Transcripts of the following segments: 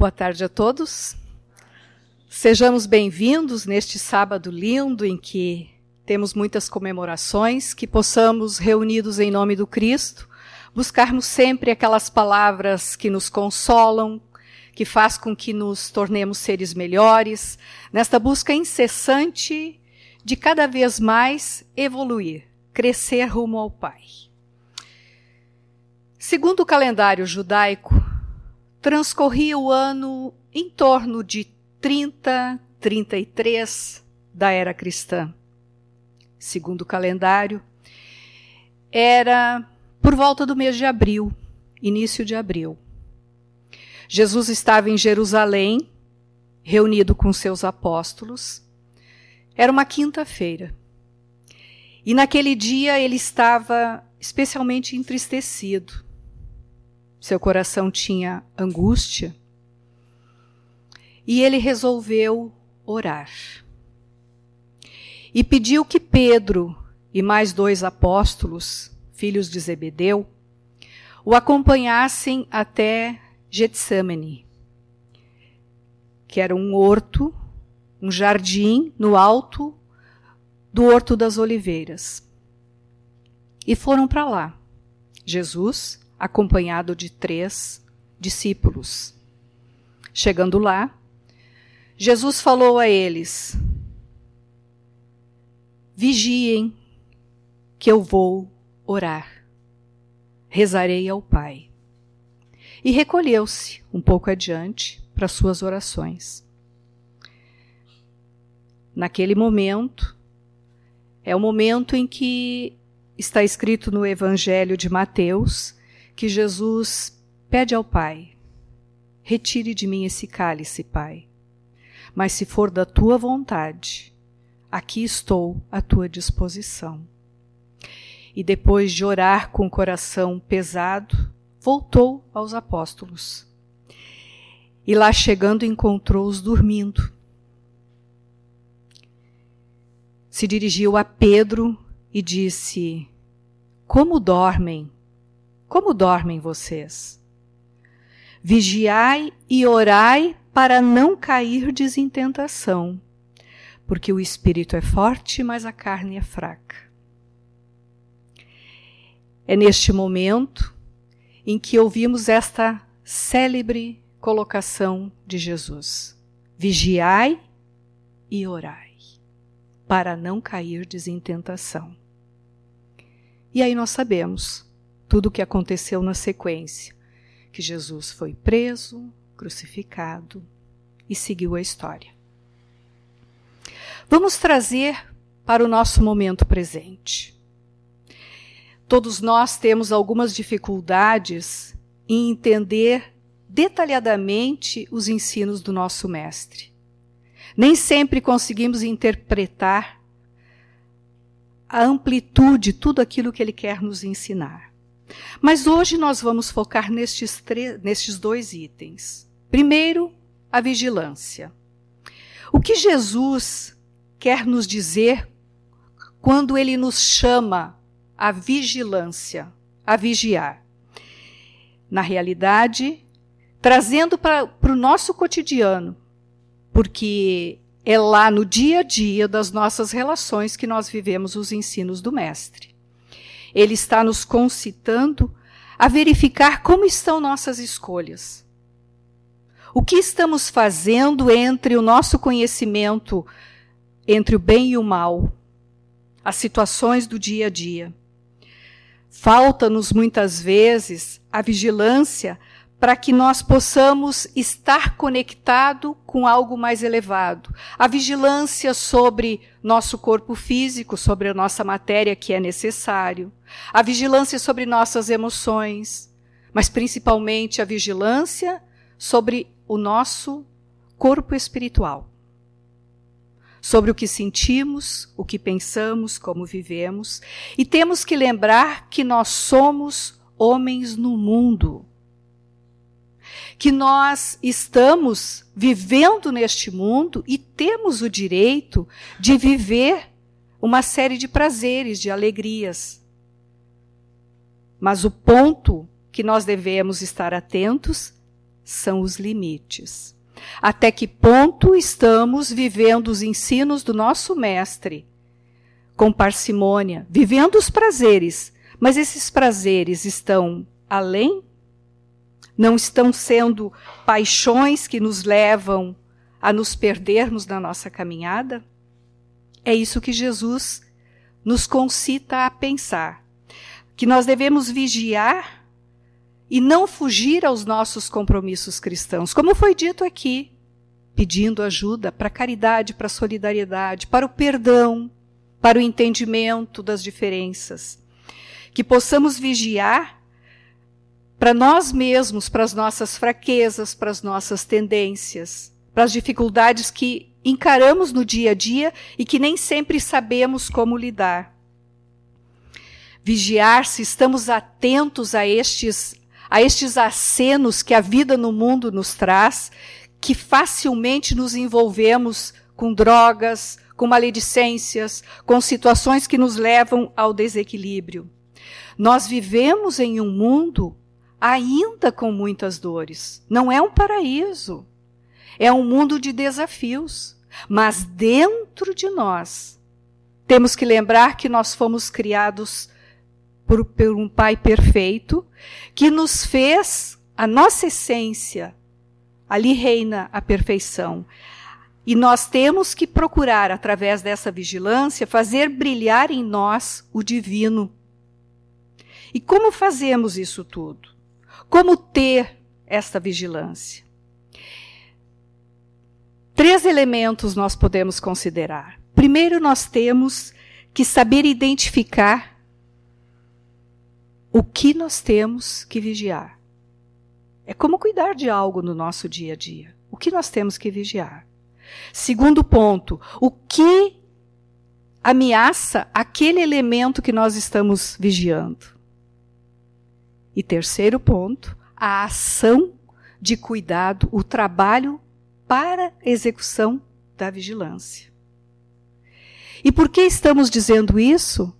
Boa tarde a todos. Sejamos bem-vindos neste sábado lindo em que temos muitas comemorações, que possamos, reunidos em nome do Cristo, buscarmos sempre aquelas palavras que nos consolam, que faz com que nos tornemos seres melhores, nesta busca incessante de cada vez mais evoluir, crescer rumo ao Pai. Segundo o calendário judaico, transcorria o ano em torno de 30, 33 da era cristã. Segundo o calendário, era por volta do mês de abril, início de abril. Jesus estava em Jerusalém, reunido com seus apóstolos. Era uma quinta-feira. E naquele dia ele estava especialmente entristecido seu coração tinha angústia, e ele resolveu orar. E pediu que Pedro e mais dois apóstolos, filhos de Zebedeu, o acompanhassem até Getsemane, que era um horto, um jardim no alto do Horto das Oliveiras. E foram para lá. Jesus, acompanhado de três discípulos. Chegando lá, Jesus falou a eles: Vigiem, que eu vou orar. Rezarei ao Pai. E recolheu-se um pouco adiante para suas orações. Naquele momento, é o momento em que está escrito no Evangelho de Mateus que Jesus pede ao Pai: Retire de mim esse cálice, Pai. Mas se for da tua vontade, aqui estou à tua disposição. E depois de orar com o coração pesado, voltou aos apóstolos. E lá chegando encontrou-os dormindo. Se dirigiu a Pedro e disse: Como dormem como dormem vocês? Vigiai e orai para não cairdes em tentação, porque o espírito é forte, mas a carne é fraca. É neste momento em que ouvimos esta célebre colocação de Jesus: Vigiai e orai, para não cairdes em tentação. E aí nós sabemos tudo o que aconteceu na sequência, que Jesus foi preso, crucificado e seguiu a história. Vamos trazer para o nosso momento presente. Todos nós temos algumas dificuldades em entender detalhadamente os ensinos do nosso Mestre. Nem sempre conseguimos interpretar a amplitude, tudo aquilo que ele quer nos ensinar. Mas hoje nós vamos focar nestes, nestes dois itens. Primeiro, a vigilância. O que Jesus quer nos dizer quando ele nos chama à vigilância, a vigiar? Na realidade, trazendo para o nosso cotidiano, porque é lá no dia a dia das nossas relações que nós vivemos os ensinos do Mestre. Ele está nos concitando a verificar como estão nossas escolhas. O que estamos fazendo entre o nosso conhecimento, entre o bem e o mal, as situações do dia a dia. Falta-nos muitas vezes a vigilância para que nós possamos estar conectado com algo mais elevado. A vigilância sobre nosso corpo físico, sobre a nossa matéria que é necessário. A vigilância sobre nossas emoções, mas principalmente a vigilância sobre o nosso corpo espiritual. Sobre o que sentimos, o que pensamos, como vivemos, e temos que lembrar que nós somos homens no mundo que nós estamos vivendo neste mundo e temos o direito de viver uma série de prazeres, de alegrias. Mas o ponto que nós devemos estar atentos são os limites. Até que ponto estamos vivendo os ensinos do nosso mestre com parcimônia, vivendo os prazeres, mas esses prazeres estão além? Não estão sendo paixões que nos levam a nos perdermos na nossa caminhada? É isso que Jesus nos concita a pensar. Que nós devemos vigiar e não fugir aos nossos compromissos cristãos, como foi dito aqui, pedindo ajuda para a caridade, para a solidariedade, para o perdão, para o entendimento das diferenças. Que possamos vigiar para nós mesmos, para as nossas fraquezas, para as nossas tendências, para as dificuldades que encaramos no dia a dia e que nem sempre sabemos como lidar. Vigiar se estamos atentos a estes a estes acenos que a vida no mundo nos traz, que facilmente nos envolvemos com drogas, com maledicências, com situações que nos levam ao desequilíbrio. Nós vivemos em um mundo ainda com muitas dores. Não é um paraíso. É um mundo de desafios. Mas dentro de nós, temos que lembrar que nós fomos criados por, por um Pai perfeito, que nos fez a nossa essência. Ali reina a perfeição. E nós temos que procurar, através dessa vigilância, fazer brilhar em nós o divino. E como fazemos isso tudo? Como ter esta vigilância? Três elementos nós podemos considerar. Primeiro, nós temos que saber identificar o que nós temos que vigiar. É como cuidar de algo no nosso dia a dia. O que nós temos que vigiar? Segundo ponto, o que ameaça aquele elemento que nós estamos vigiando? E terceiro ponto, a ação de cuidado, o trabalho para execução da vigilância. E por que estamos dizendo isso?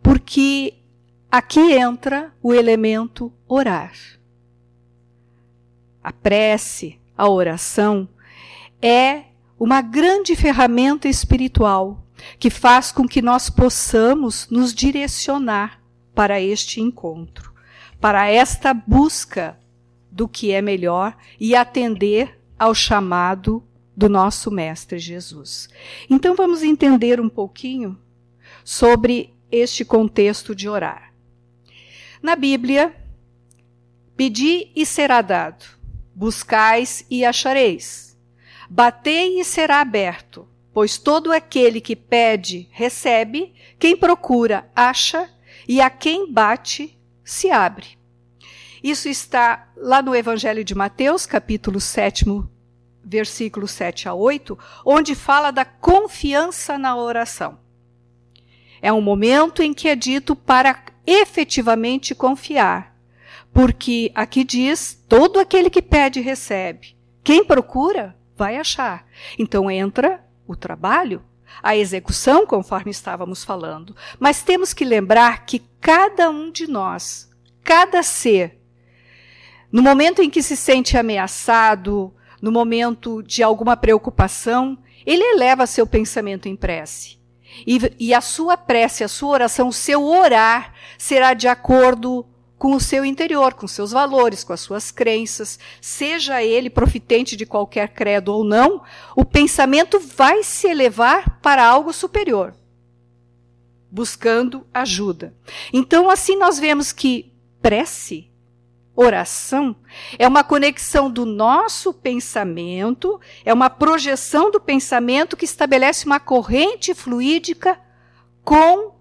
Porque aqui entra o elemento orar. A prece, a oração, é uma grande ferramenta espiritual que faz com que nós possamos nos direcionar para este encontro, para esta busca do que é melhor e atender ao chamado do nosso Mestre Jesus. Então vamos entender um pouquinho sobre este contexto de orar. Na Bíblia, pedi e será dado, buscais e achareis, batei e será aberto, pois todo aquele que pede, recebe, quem procura, acha, e a quem bate, se abre. Isso está lá no Evangelho de Mateus, capítulo 7, versículo 7 a 8, onde fala da confiança na oração. É um momento em que é dito para efetivamente confiar. Porque aqui diz: todo aquele que pede, recebe. Quem procura, vai achar. Então entra o trabalho, a execução, conforme estávamos falando. Mas temos que lembrar que cada um de nós, cada ser, no momento em que se sente ameaçado, no momento de alguma preocupação, ele eleva seu pensamento em prece. E, e, a sua prece, a sua oração, o seu orar será de acordo com o seu interior, com seus valores, com as suas crenças, seja ele profitente de qualquer credo ou não, o pensamento vai se elevar para algo superior, buscando ajuda. Então, assim nós vemos que prece oração é uma conexão do nosso pensamento, é uma projeção do pensamento que estabelece uma corrente fluídica com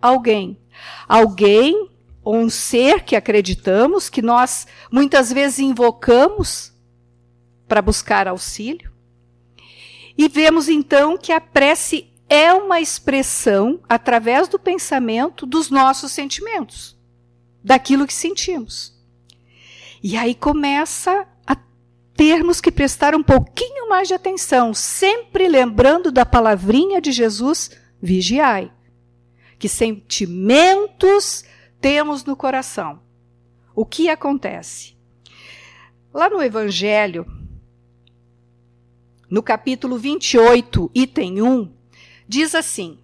alguém. Alguém um ser que acreditamos, que nós muitas vezes invocamos para buscar auxílio. E vemos então que a prece é uma expressão, através do pensamento, dos nossos sentimentos, daquilo que sentimos. E aí começa a termos que prestar um pouquinho mais de atenção, sempre lembrando da palavrinha de Jesus, vigiai. Que sentimentos temos no coração? O que acontece? Lá no Evangelho, no capítulo 28, item 1, diz assim: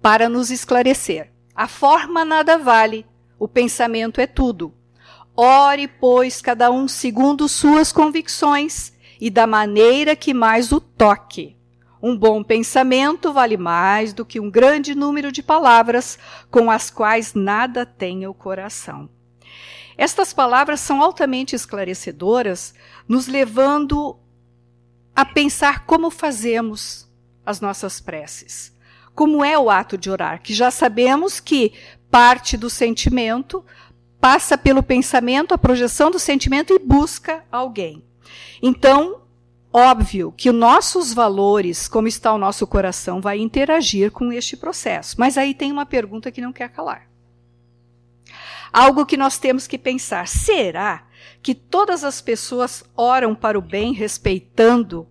para nos esclarecer, a forma nada vale, o pensamento é tudo. Ore, pois, cada um segundo suas convicções e da maneira que mais o toque. Um bom pensamento vale mais do que um grande número de palavras com as quais nada tem o coração. Estas palavras são altamente esclarecedoras, nos levando a pensar como fazemos as nossas preces. Como é o ato de orar, que já sabemos que parte do sentimento passa pelo pensamento, a projeção do sentimento e busca alguém. Então, óbvio que os nossos valores, como está o nosso coração, vai interagir com este processo. Mas aí tem uma pergunta que não quer calar. Algo que nós temos que pensar: será que todas as pessoas oram para o bem respeitando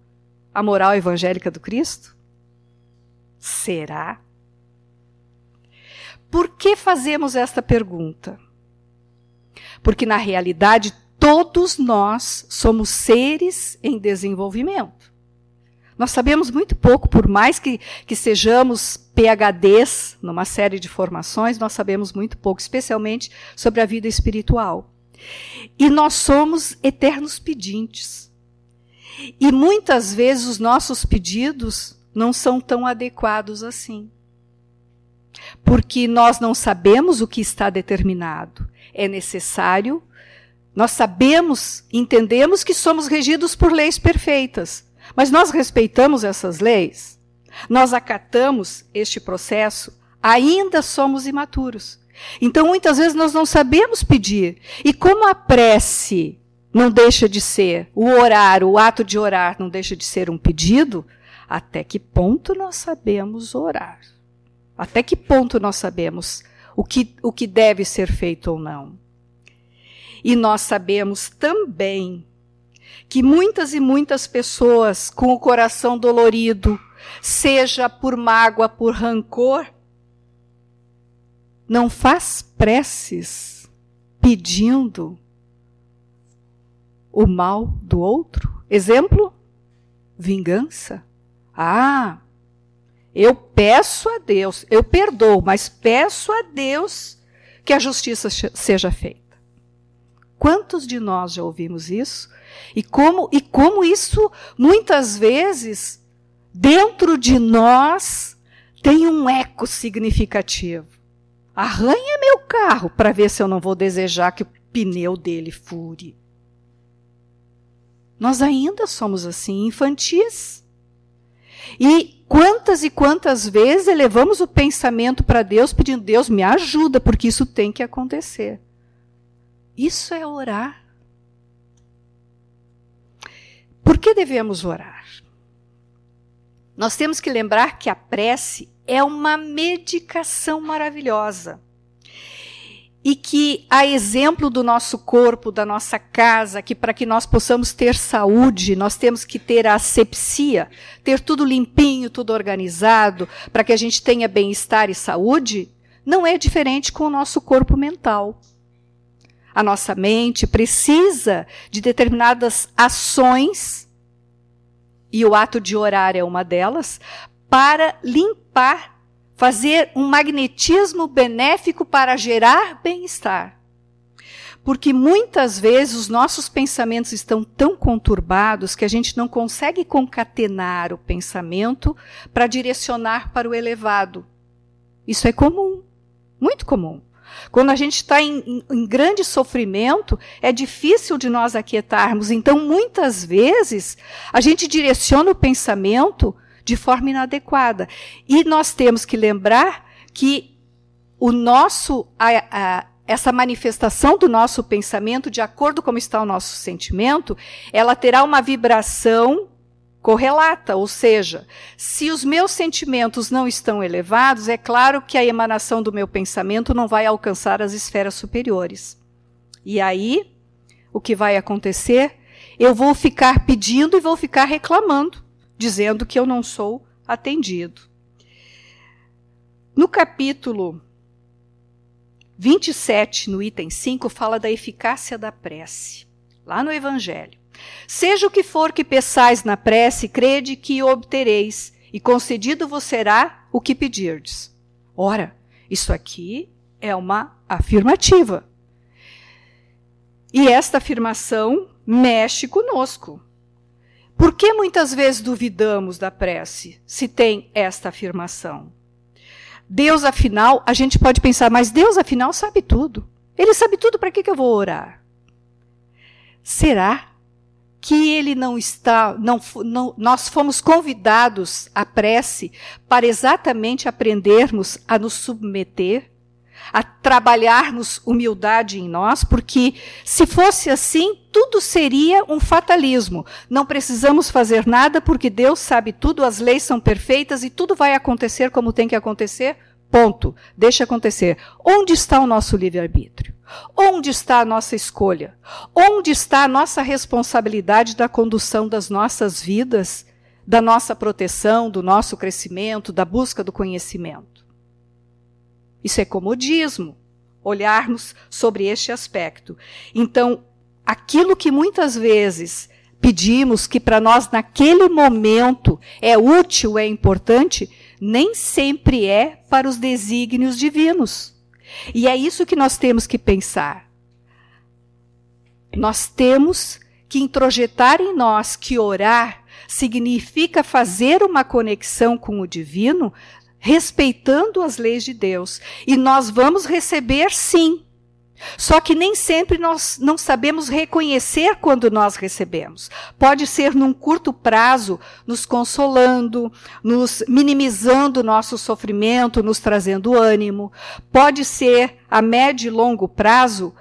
a moral evangélica do Cristo? Será? Por que fazemos esta pergunta? Porque, na realidade, todos nós somos seres em desenvolvimento. Nós sabemos muito pouco, por mais que, que sejamos PHDs numa série de formações, nós sabemos muito pouco, especialmente sobre a vida espiritual. E nós somos eternos pedintes. E muitas vezes os nossos pedidos não são tão adequados assim. Porque nós não sabemos o que está determinado. É necessário, nós sabemos, entendemos que somos regidos por leis perfeitas. Mas nós respeitamos essas leis? Nós acatamos este processo? Ainda somos imaturos. Então, muitas vezes, nós não sabemos pedir. E como a prece não deixa de ser, o orar, o ato de orar não deixa de ser um pedido, até que ponto nós sabemos orar? Até que ponto nós sabemos o que, o que deve ser feito ou não? E nós sabemos também que muitas e muitas pessoas com o coração dolorido, seja por mágoa, por rancor, não faz preces pedindo o mal do outro? Exemplo? Vingança. Ah, eu peço a Deus, eu perdoo, mas peço a Deus que a justiça seja feita. Quantos de nós já ouvimos isso? E como, e como isso, muitas vezes, dentro de nós, tem um eco significativo. Arranha meu carro para ver se eu não vou desejar que o pneu dele fure. Nós ainda somos assim, infantis. E quantas e quantas vezes elevamos o pensamento para Deus pedindo: Deus, me ajuda, porque isso tem que acontecer. Isso é orar. Por que devemos orar? Nós temos que lembrar que a prece é uma medicação maravilhosa e que, a exemplo do nosso corpo, da nossa casa, que para que nós possamos ter saúde, nós temos que ter a asepsia, ter tudo limpinho, tudo organizado, para que a gente tenha bem-estar e saúde, não é diferente com o nosso corpo mental. A nossa mente precisa de determinadas ações, e o ato de orar é uma delas, para limpar fazer um magnetismo benéfico para gerar bem-estar. Porque muitas vezes os nossos pensamentos estão tão conturbados que a gente não consegue concatenar o pensamento para direcionar para o elevado. Isso é comum, muito comum. Quando a gente está em, em, em, grande sofrimento, é difícil de nós aquietarmos. Então, muitas vezes, a gente direciona o pensamento de forma inadequada. E nós temos que lembrar que o nosso, a, a, essa manifestação do nosso pensamento, de acordo com como está o nosso sentimento, ela terá uma vibração correlata, ou seja, se os meus sentimentos não estão elevados, é claro que a emanação do meu pensamento não vai alcançar as esferas superiores. E aí, o que vai acontecer? Eu vou ficar pedindo e vou ficar reclamando dizendo que eu não sou atendido. No capítulo 27, no item 5, fala da eficácia da prece, lá no Evangelho. Seja o que for que peçais na prece, crede que obtereis, e concedido vos será o que pedirdes. Ora, isso aqui é uma afirmativa. E esta afirmação mexe conosco. Por que muitas vezes duvidamos da prece se tem esta afirmação? Deus, afinal, a gente pode pensar, mas Deus, afinal, sabe tudo. Ele sabe tudo, para que, que eu vou orar? Será que ele não está, não, não, nós fomos convidados à prece para exatamente aprendermos a nos submeter, a trabalharmos humildade em nós, porque se fosse assim, tudo seria um fatalismo. Não precisamos fazer nada porque Deus sabe tudo, as leis são perfeitas e tudo vai acontecer como tem que acontecer. Ponto. Deixa acontecer. Onde está o nosso livre-arbítrio? Onde está a nossa escolha? Onde está a nossa responsabilidade da condução das nossas vidas, da nossa proteção, do nosso crescimento, da busca do conhecimento? Isso é comodismo, olharmos sobre este aspecto. Então, aquilo que muitas vezes pedimos que para nós naquele momento é útil, é importante, nem sempre é para os desígnios divinos. E é isso que nós temos que pensar. Nós temos que introjetar em nós que orar significa fazer uma conexão com o divino, respeitando as leis de Deus. E nós vamos receber sim só que nem sempre nós não sabemos reconhecer quando nós recebemos. Pode ser num curto prazo, nos consolando, nos minimizando o nosso sofrimento, nos trazendo ânimo. Pode ser a médio e longo prazo,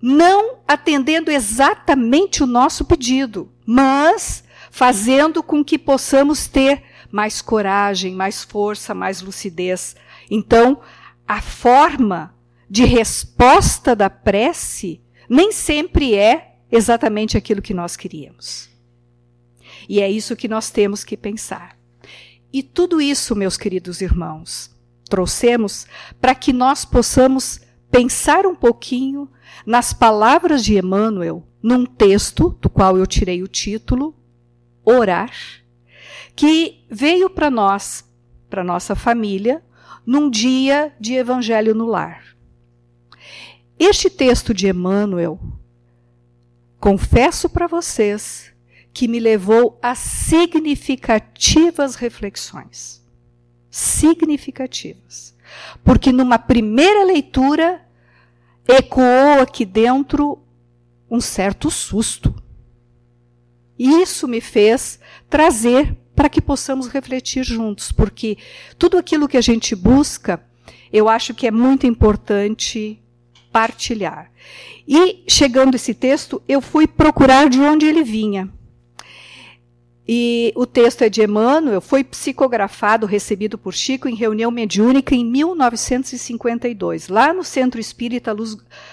não atendendo exatamente o nosso pedido, mas fazendo com que possamos ter mais coragem, mais força, mais lucidez. Então, a forma de resposta da prece nem sempre é exatamente aquilo que nós queríamos. E é isso que nós temos que pensar. E tudo isso, meus queridos irmãos, trouxemos para que nós possamos pensar um pouquinho nas palavras de Emmanuel, num texto do qual eu tirei o título, Orar, que veio para nós, para nossa família, num dia de Evangelho no Lar. Este texto de Emmanuel, confesso para vocês que me levou a significativas reflexões. Significativas. Porque numa primeira leitura ecoou aqui dentro um certo susto. E isso me fez trazer para que possamos refletir juntos, porque tudo aquilo que a gente busca, eu acho que é muito importante partilhar. E, chegando esse texto, eu fui procurar de onde ele vinha. E o texto é de Emmanuel, foi psicografado, recebido por Chico em reunião mediúnica em 1952, lá no Centro Espírita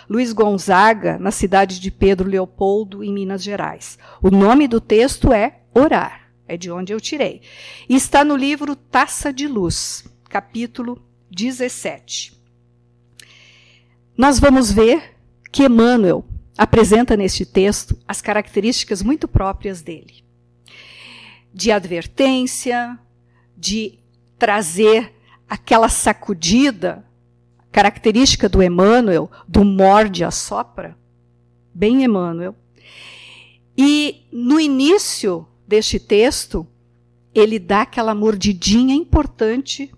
Luiz Gonzaga, na cidade de Pedro Leopoldo, em Minas Gerais. O nome do texto é Orar, é de onde eu tirei. E está no livro Taça de Luz, capítulo 17 nós vamos ver que Emmanuel apresenta neste texto as características muito próprias dele. De advertência, de trazer aquela sacudida característica do Emmanuel, do morde a sopra, bem Emmanuel. E no início deste texto, ele dá aquela mordidinha importante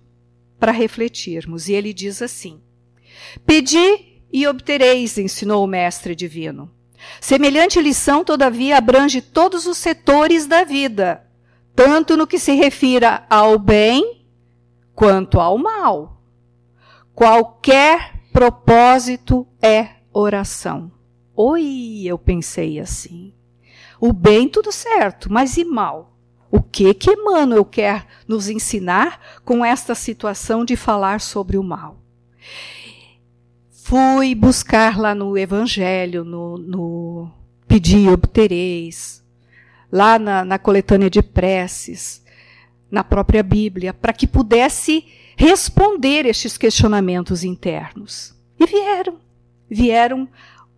para refletirmos. E ele diz assim: Pedi e obtereis, ensinou o Mestre Divino. Semelhante lição, todavia, abrange todos os setores da vida, tanto no que se refira ao bem quanto ao mal. Qualquer propósito é oração. Oi, eu pensei assim. O bem, tudo certo, mas e mal? O que que Emmanuel quer nos ensinar com esta situação de falar sobre o mal? Fui buscar lá no Evangelho, no, no Pedir Obtereis, lá na, na coletânea de preces, na própria Bíblia, para que pudesse responder estes questionamentos internos. E vieram, vieram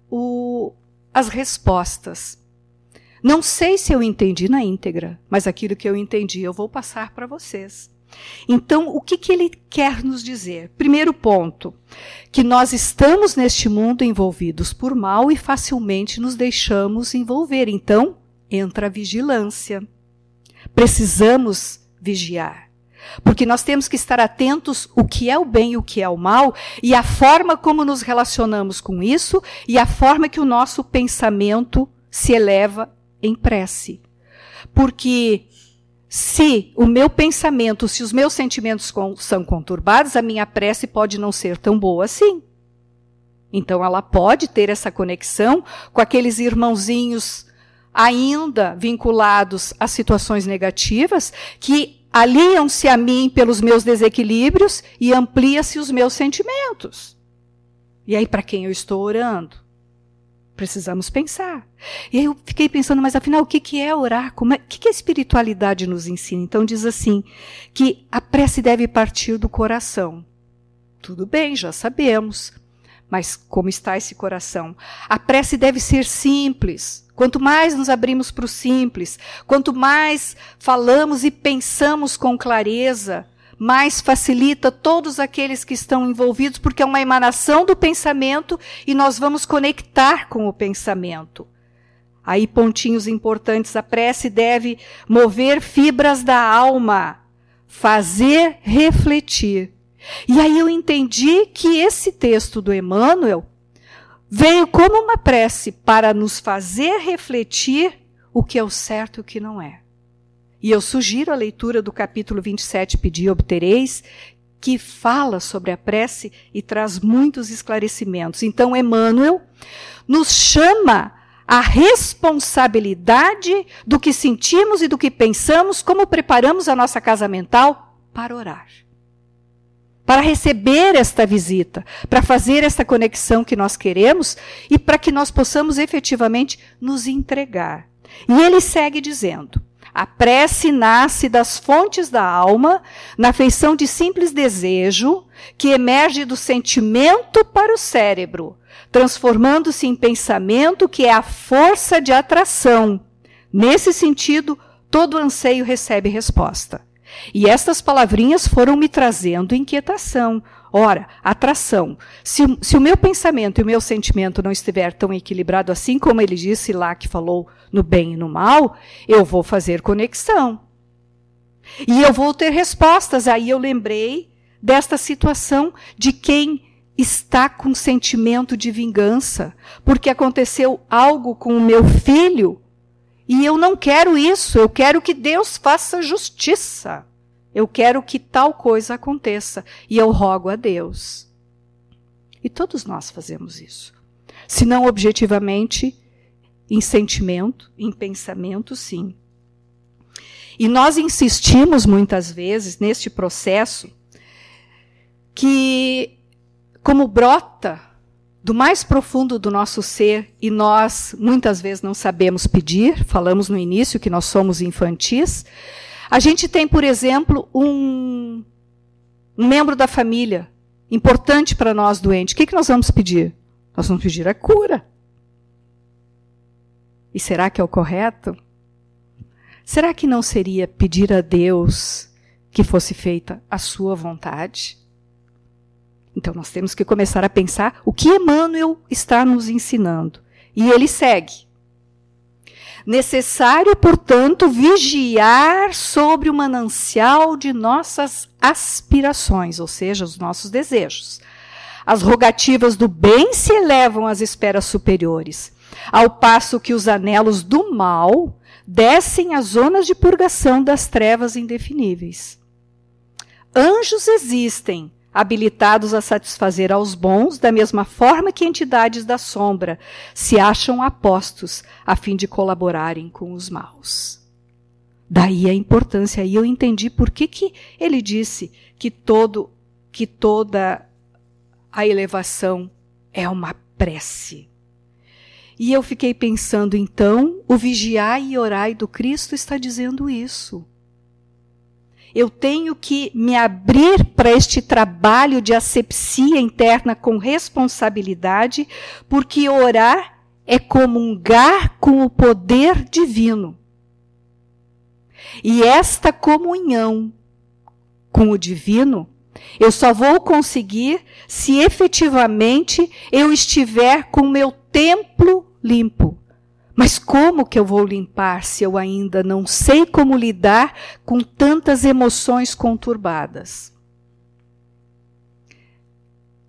o, as respostas. Não sei se eu entendi na íntegra, mas aquilo que eu entendi eu vou passar para vocês. Então, o que, que ele quer nos dizer? Primeiro ponto, que nós estamos neste mundo envolvidos por mal e facilmente nos deixamos envolver. Então, entra a vigilância. Precisamos vigiar. Porque nós temos que estar atentos o que é o bem e o que é o mal, e a forma como nos relacionamos com isso, e a forma que o nosso pensamento se eleva em prece. Porque se o meu pensamento, se os meus sentimentos são conturbados, a minha prece pode não ser tão boa assim. Então ela pode ter essa conexão com aqueles irmãozinhos ainda vinculados a situações negativas que aliam-se a mim pelos meus desequilíbrios e amplia-se os meus sentimentos. E aí para quem eu estou orando? Precisamos pensar. E aí eu fiquei pensando, mas afinal, o que, que é orar? Como é, o que, que a espiritualidade nos ensina? Então diz assim, que a prece deve partir do coração. Tudo bem, já sabemos. Mas como está esse coração? A prece deve ser simples. Quanto mais nos abrimos para o simples, quanto mais falamos e pensamos com clareza, mais facilita todos aqueles que estão envolvidos, porque é uma emanação do pensamento e nós vamos conectar com o pensamento. Aí, pontinhos importantes: a prece deve mover fibras da alma, fazer refletir. E aí eu entendi que esse texto do Emmanuel veio como uma prece para nos fazer refletir o que é o certo e o que não é. E eu sugiro a leitura do capítulo 27, Pedi obtereis, que fala sobre a prece e traz muitos esclarecimentos. Então, Emmanuel nos chama a responsabilidade do que sentimos e do que pensamos, como preparamos a nossa casa mental para orar. Para receber esta visita, para fazer esta conexão que nós queremos e para que nós possamos efetivamente nos entregar. E ele segue dizendo: a prece nasce das fontes da alma, na feição de simples desejo, que emerge do sentimento para o cérebro, transformando-se em pensamento que é a força de atração. Nesse sentido, todo anseio recebe resposta. E estas palavrinhas foram me trazendo inquietação. Ora, atração. Se, se, o meu pensamento e o meu sentimento não estiver tão equilibrado assim como ele disse lá que falou no bem e no mal, eu vou fazer conexão. E eu vou ter respostas. Aí eu lembrei desta situação de quem está com sentimento de vingança, porque aconteceu algo com o meu filho e eu não quero isso, eu quero que Deus faça justiça. Eu quero que tal coisa aconteça e eu rogo a Deus. E todos nós fazemos isso. Se não objetivamente, em sentimento, em pensamento, sim. E nós insistimos muitas vezes neste processo que, como brota do mais profundo do nosso ser e nós muitas vezes não sabemos pedir, falamos no início que nós somos infantis, a gente tem, por exemplo, um, um membro da família importante para nós doente. O que, que nós vamos pedir? Nós vamos pedir a cura. E será que é o correto? Será que não seria pedir a Deus que fosse feita a sua vontade? Então nós temos que começar a pensar o que Emmanuel está nos ensinando. E ele segue. Necessário, portanto, vigiar sobre o manancial de nossas aspirações, ou seja, os nossos desejos. As rogativas do bem se elevam às esferas superiores ao passo que os anelos do mal descem às zonas de purgação das trevas indefiníveis. Anjos existem, habilitados a satisfazer aos bons, da mesma forma que entidades da sombra se acham apostos a fim de colaborarem com os maus. Daí a importância, aí eu entendi por que, que ele disse que todo que toda a elevação é uma prece. E eu fiquei pensando, então, o vigiai e orai do Cristo está dizendo isso. Eu tenho que me abrir para este trabalho de asepsia interna com responsabilidade, porque orar é comungar com o poder divino. E esta comunhão com o divino, eu só vou conseguir se efetivamente eu estiver com o meu templo limpo. Mas como que eu vou limpar se eu ainda não sei como lidar com tantas emoções conturbadas?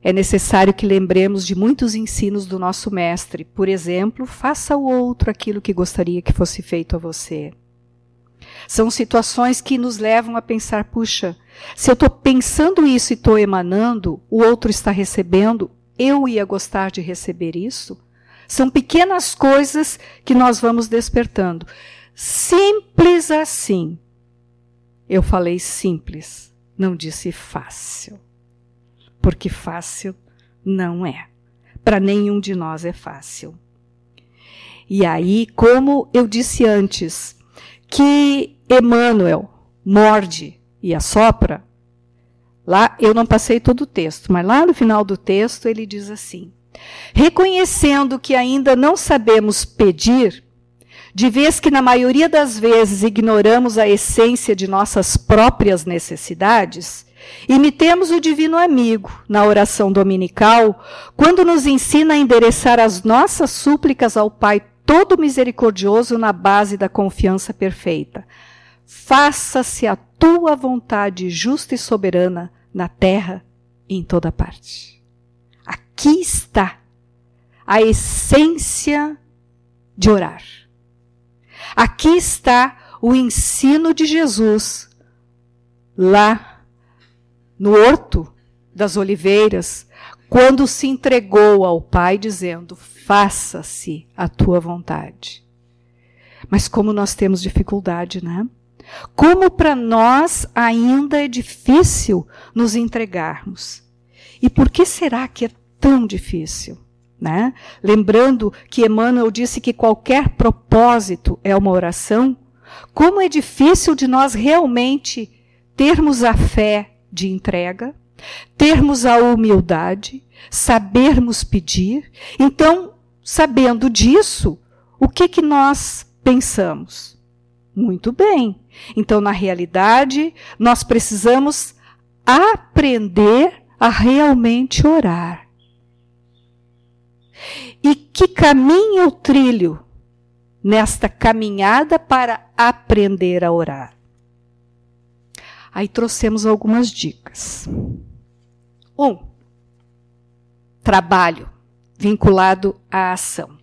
É necessário que lembremos de muitos ensinos do nosso mestre. Por exemplo, faça ao outro aquilo que gostaria que fosse feito a você. São situações que nos levam a pensar: puxa, se eu estou pensando isso e estou emanando, o outro está recebendo, eu ia gostar de receber isso? São pequenas coisas que nós vamos despertando. Simples assim. Eu falei simples, não disse fácil. Porque fácil não é. Para nenhum de nós é fácil. E aí, como eu disse antes, que Emmanuel morde e assopra, lá eu não passei todo o texto, mas lá no final do texto ele diz assim: Reconhecendo que ainda não sabemos pedir, de vez que na maioria das vezes ignoramos a essência de nossas próprias necessidades, imitemos o Divino Amigo na oração dominical, quando nos ensina a endereçar as nossas súplicas ao Pai Todo Misericordioso na base da confiança perfeita. Faça-se a tua vontade justa e soberana na terra e em toda parte. Aqui está a essência de orar. Aqui está o ensino de Jesus lá no Horto das Oliveiras, quando se entregou ao Pai, dizendo: Faça-se a tua vontade. Mas como nós temos dificuldade, né? Como para nós ainda é difícil nos entregarmos. E por que será que é tão difícil? Né? Lembrando que Emmanuel disse que qualquer propósito é uma oração, como é difícil de nós realmente termos a fé de entrega, termos a humildade, sabermos pedir. Então, sabendo disso, o que, que nós pensamos? Muito bem. Então, na realidade, nós precisamos aprender a realmente orar. E que caminho eu trilho nesta caminhada para aprender a orar? Aí trouxemos algumas dicas. Um, trabalho vinculado à ação.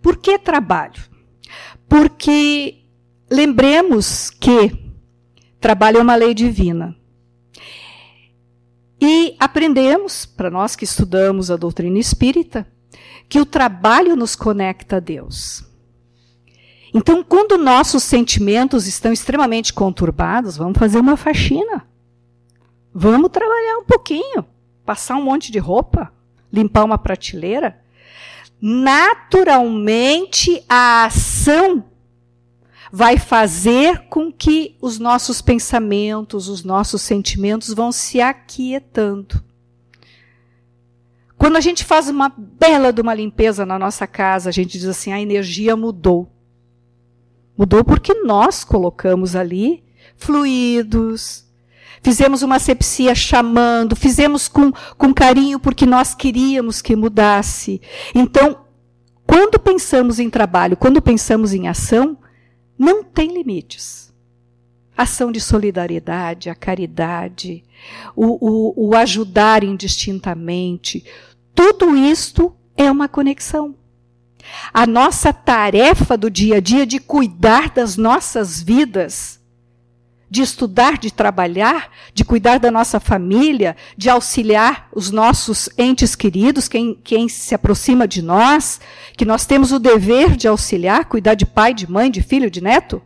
Por que trabalho? Porque lembremos que trabalho é uma lei divina. E aprendemos, para nós que estudamos a doutrina espírita, que o trabalho nos conecta a Deus. Então, quando nossos sentimentos estão extremamente conturbados, vamos fazer uma faxina. Vamos trabalhar um pouquinho, passar um monte de roupa, limpar uma prateleira. Naturalmente, a ação vai fazer com que os nossos pensamentos, os nossos sentimentos vão se aquietando. Quando a gente faz uma bela de uma limpeza na nossa casa, a gente diz assim: a energia mudou. Mudou porque nós colocamos ali fluidos, fizemos uma sepsia chamando, fizemos com, com carinho porque nós queríamos que mudasse. Então, quando pensamos em trabalho, quando pensamos em ação, não tem limites. Ação de solidariedade, a caridade, o, o, o ajudar indistintamente, tudo isto é uma conexão. A nossa tarefa do dia a dia de cuidar das nossas vidas, de estudar, de trabalhar, de cuidar da nossa família, de auxiliar os nossos entes queridos, quem, quem se aproxima de nós, que nós temos o dever de auxiliar, cuidar de pai, de mãe, de filho, de neto.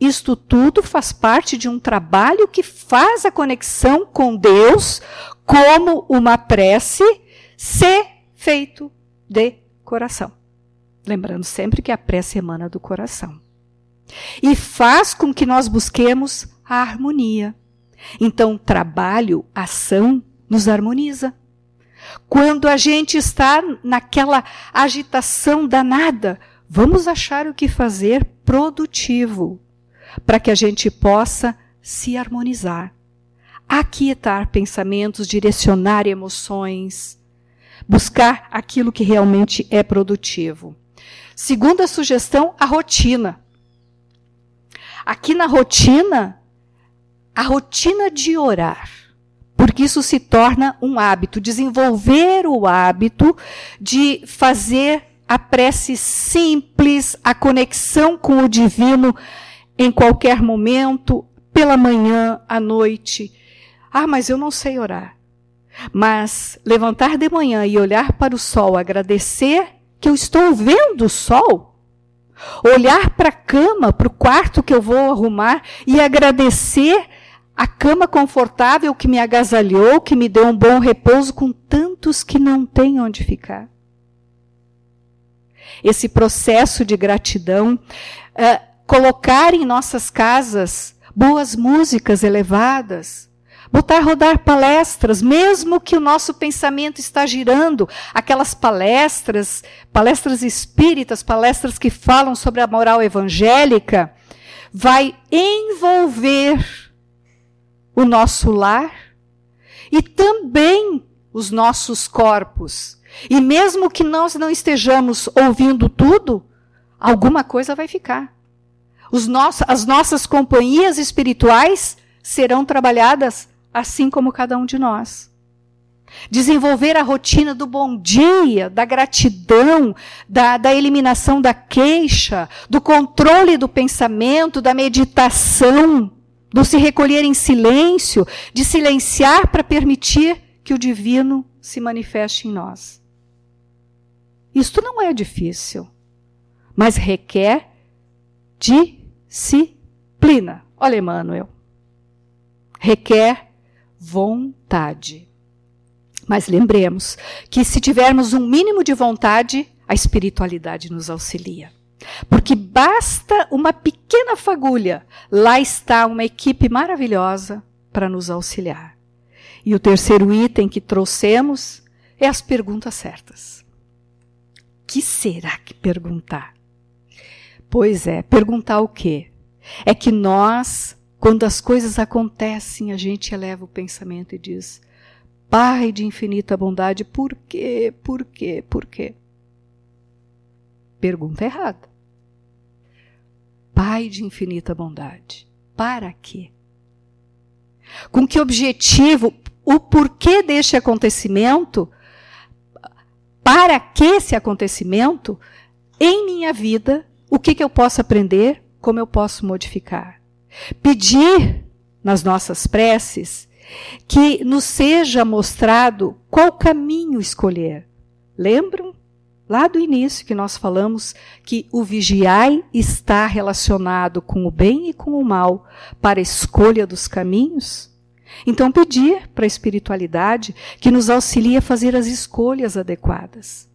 Isto tudo faz parte de um trabalho que faz a conexão com Deus como uma prece ser feito de coração. Lembrando sempre que a prece emana do coração. E faz com que nós busquemos a harmonia. Então, trabalho, ação, nos harmoniza. quando a gente está naquela agitação danada, vamos achar o que fazer produtivo para que a gente possa se harmonizar, aquietar pensamentos, direcionar emoções, buscar aquilo que realmente é produtivo. Segunda sugestão, a rotina. Aqui na rotina, a rotina de orar, porque isso se torna um hábito, desenvolver o hábito de fazer a prece simples, a conexão com o divino em qualquer momento, pela manhã, à noite. Ah, mas eu não sei orar. Mas levantar de manhã e olhar para o sol, agradecer que eu estou vendo o sol, olhar para a cama, para o quarto que eu vou arrumar e agradecer a cama confortável que me agasalhou, que me deu um bom repouso com tantos que não têm onde ficar. Esse processo de gratidão, uh, colocar em nossas casas boas músicas elevadas, botar rodar palestras, mesmo que o nosso pensamento está girando, aquelas palestras, palestras espíritas, palestras que falam sobre a moral evangélica, vai envolver o nosso lar e também os nossos corpos. E mesmo que nós não estejamos ouvindo tudo, alguma coisa vai ficar. Nossos, as nossas companhias espirituais serão trabalhadas assim como cada um de nós. Desenvolver a rotina do bom dia, da gratidão, da, da eliminação da queixa, do controle do pensamento, da meditação, do se recolher em silêncio, de silenciar para permitir que o divino se manifeste em nós. Isto não é difícil, mas requer disciplina. Olha, Emmanuel. Requer vontade. Mas lembremos que se tivermos um mínimo de vontade, a espiritualidade nos auxilia. Porque basta uma pequena fagulha, lá está uma equipe maravilhosa para nos auxiliar. E o terceiro item que trouxemos é as perguntas certas. Que será que perguntar? Pois é, perguntar o quê? É que nós quando as coisas acontecem, a gente eleva o pensamento e diz: Pai de infinita bondade, por quê? Por quê? Por quê? Pergunta errada. Pai de infinita bondade, para quê? Com que objetivo? O porquê deste acontecimento? Para que esse acontecimento? Em minha vida, o que, que eu posso aprender? Como eu posso modificar? Pedir nas nossas preces que nos seja mostrado qual caminho escolher. Lembram? Lá do início que nós falamos que o vigiai está relacionado com o bem e com o mal para a escolha dos caminhos? Então, pedir para a espiritualidade que nos auxilie a fazer as escolhas adequadas.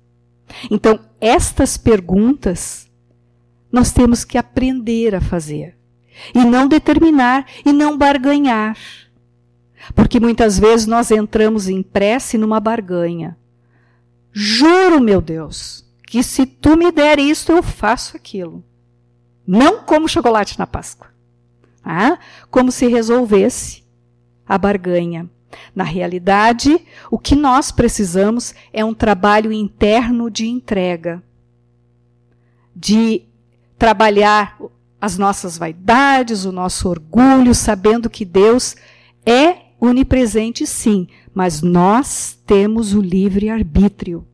Então, estas perguntas nós temos que aprender a fazer e não determinar e não barganhar. Porque muitas vezes nós entramos em prece numa barganha. Juro, meu Deus, que se tu me der isto, eu faço aquilo. Não como chocolate na Páscoa. Ah, como se resolvesse a barganha. Na realidade, o que nós precisamos é um trabalho interno de entrega, de trabalhar as nossas vaidades, o nosso orgulho, sabendo que Deus é onipresente, sim, mas nós temos o livre arbítrio.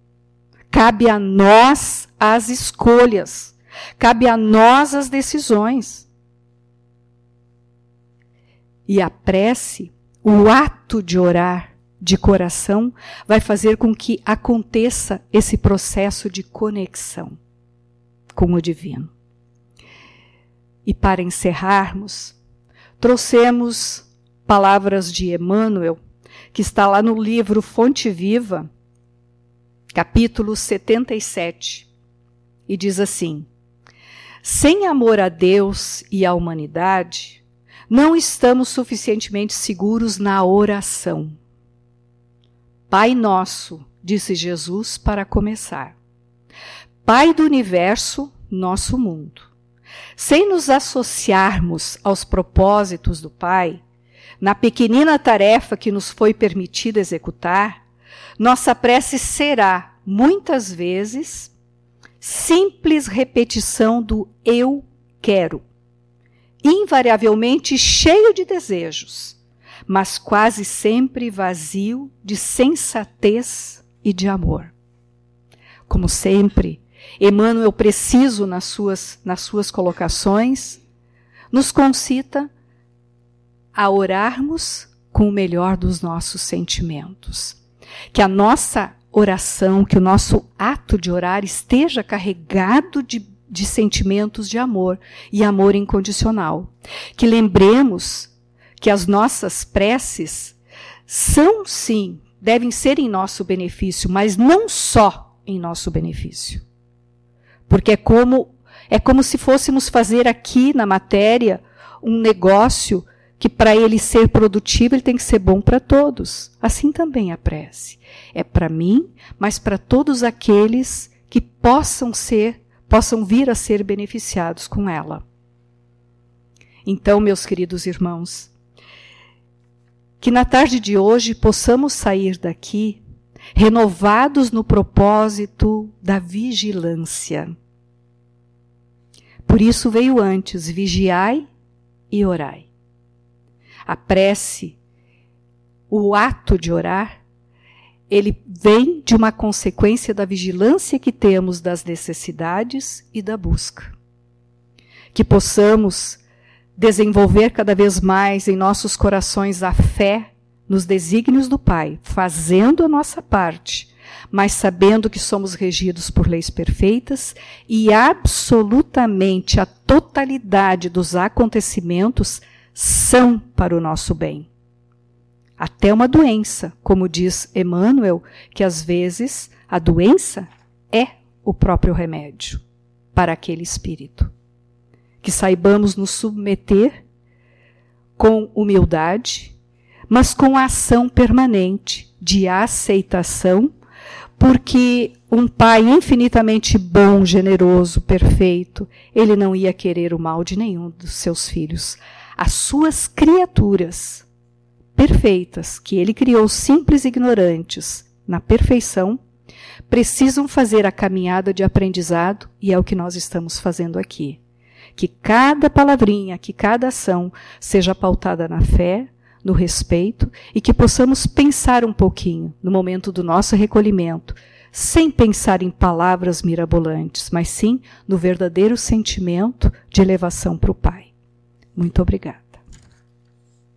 Cabe a nós as escolhas, cabe a nós as decisões. E a prece, o ato de orar de coração, vai fazer com que aconteça esse processo de conexão com o divino. E para encerrarmos, trouxemos palavras de Emmanuel, que está lá no livro Fonte Viva, capítulo 77, e diz assim: Sem amor a Deus e à humanidade, não estamos suficientemente seguros na oração. Pai nosso, disse Jesus para começar. Pai do universo, nosso mundo. Sem nos associarmos aos propósitos do Pai, na pequenina tarefa que nos foi permitida executar, nossa prece será, muitas vezes, simples repetição do eu quero, invariavelmente cheio de desejos, mas quase sempre vazio de sensatez e de amor. Como sempre, Emmanuel preciso nas suas, nas suas colocações, nos concita a orarmos com o melhor dos nossos sentimentos. Que a nossa oração, que o nosso ato de orar esteja carregado de, de sentimentos de amor e amor incondicional. Que lembremos que as nossas preces são, sim, devem ser em nosso benefício, mas não só em nosso benefício. Porque é como é como se fôssemos fazer aqui na matéria um negócio que para ele ser produtivo ele tem que ser bom para todos. Assim também a prece. É para mim, mas para todos aqueles que possam ser, possam vir a ser beneficiados com ela. Então, meus queridos irmãos, que na tarde de hoje possamos sair daqui renovados no propósito da vigilância. Por isso veio antes: vigiai e orai. A prece, o ato de orar, ele vem de uma consequência da vigilância que temos das necessidades e da busca. Que possamos desenvolver cada vez mais em nossos corações a fé nos desígnios do Pai, fazendo a nossa parte, mas sabendo que somos regidos por leis perfeitas e absolutamente a totalidade dos acontecimentos são para o nosso bem. Até uma doença, como diz Emmanuel, que às vezes a doença é o próprio remédio para aquele espírito. Que saibamos nos submeter com humildade, mas com a ação permanente de aceitação, porque um pai infinitamente bom, generoso, perfeito, ele não ia querer o mal de nenhum dos seus filhos as suas criaturas perfeitas, que ele criou simples e ignorantes, na perfeição, precisam fazer a caminhada de aprendizado e é o que nós estamos fazendo aqui. Que cada palavrinha, que cada ação seja pautada na fé, no respeito e que possamos pensar um pouquinho no momento do nosso recolhimento, sem pensar em palavras mirabolantes, mas sim no verdadeiro sentimento de elevação para o Pai. Muito obrigada.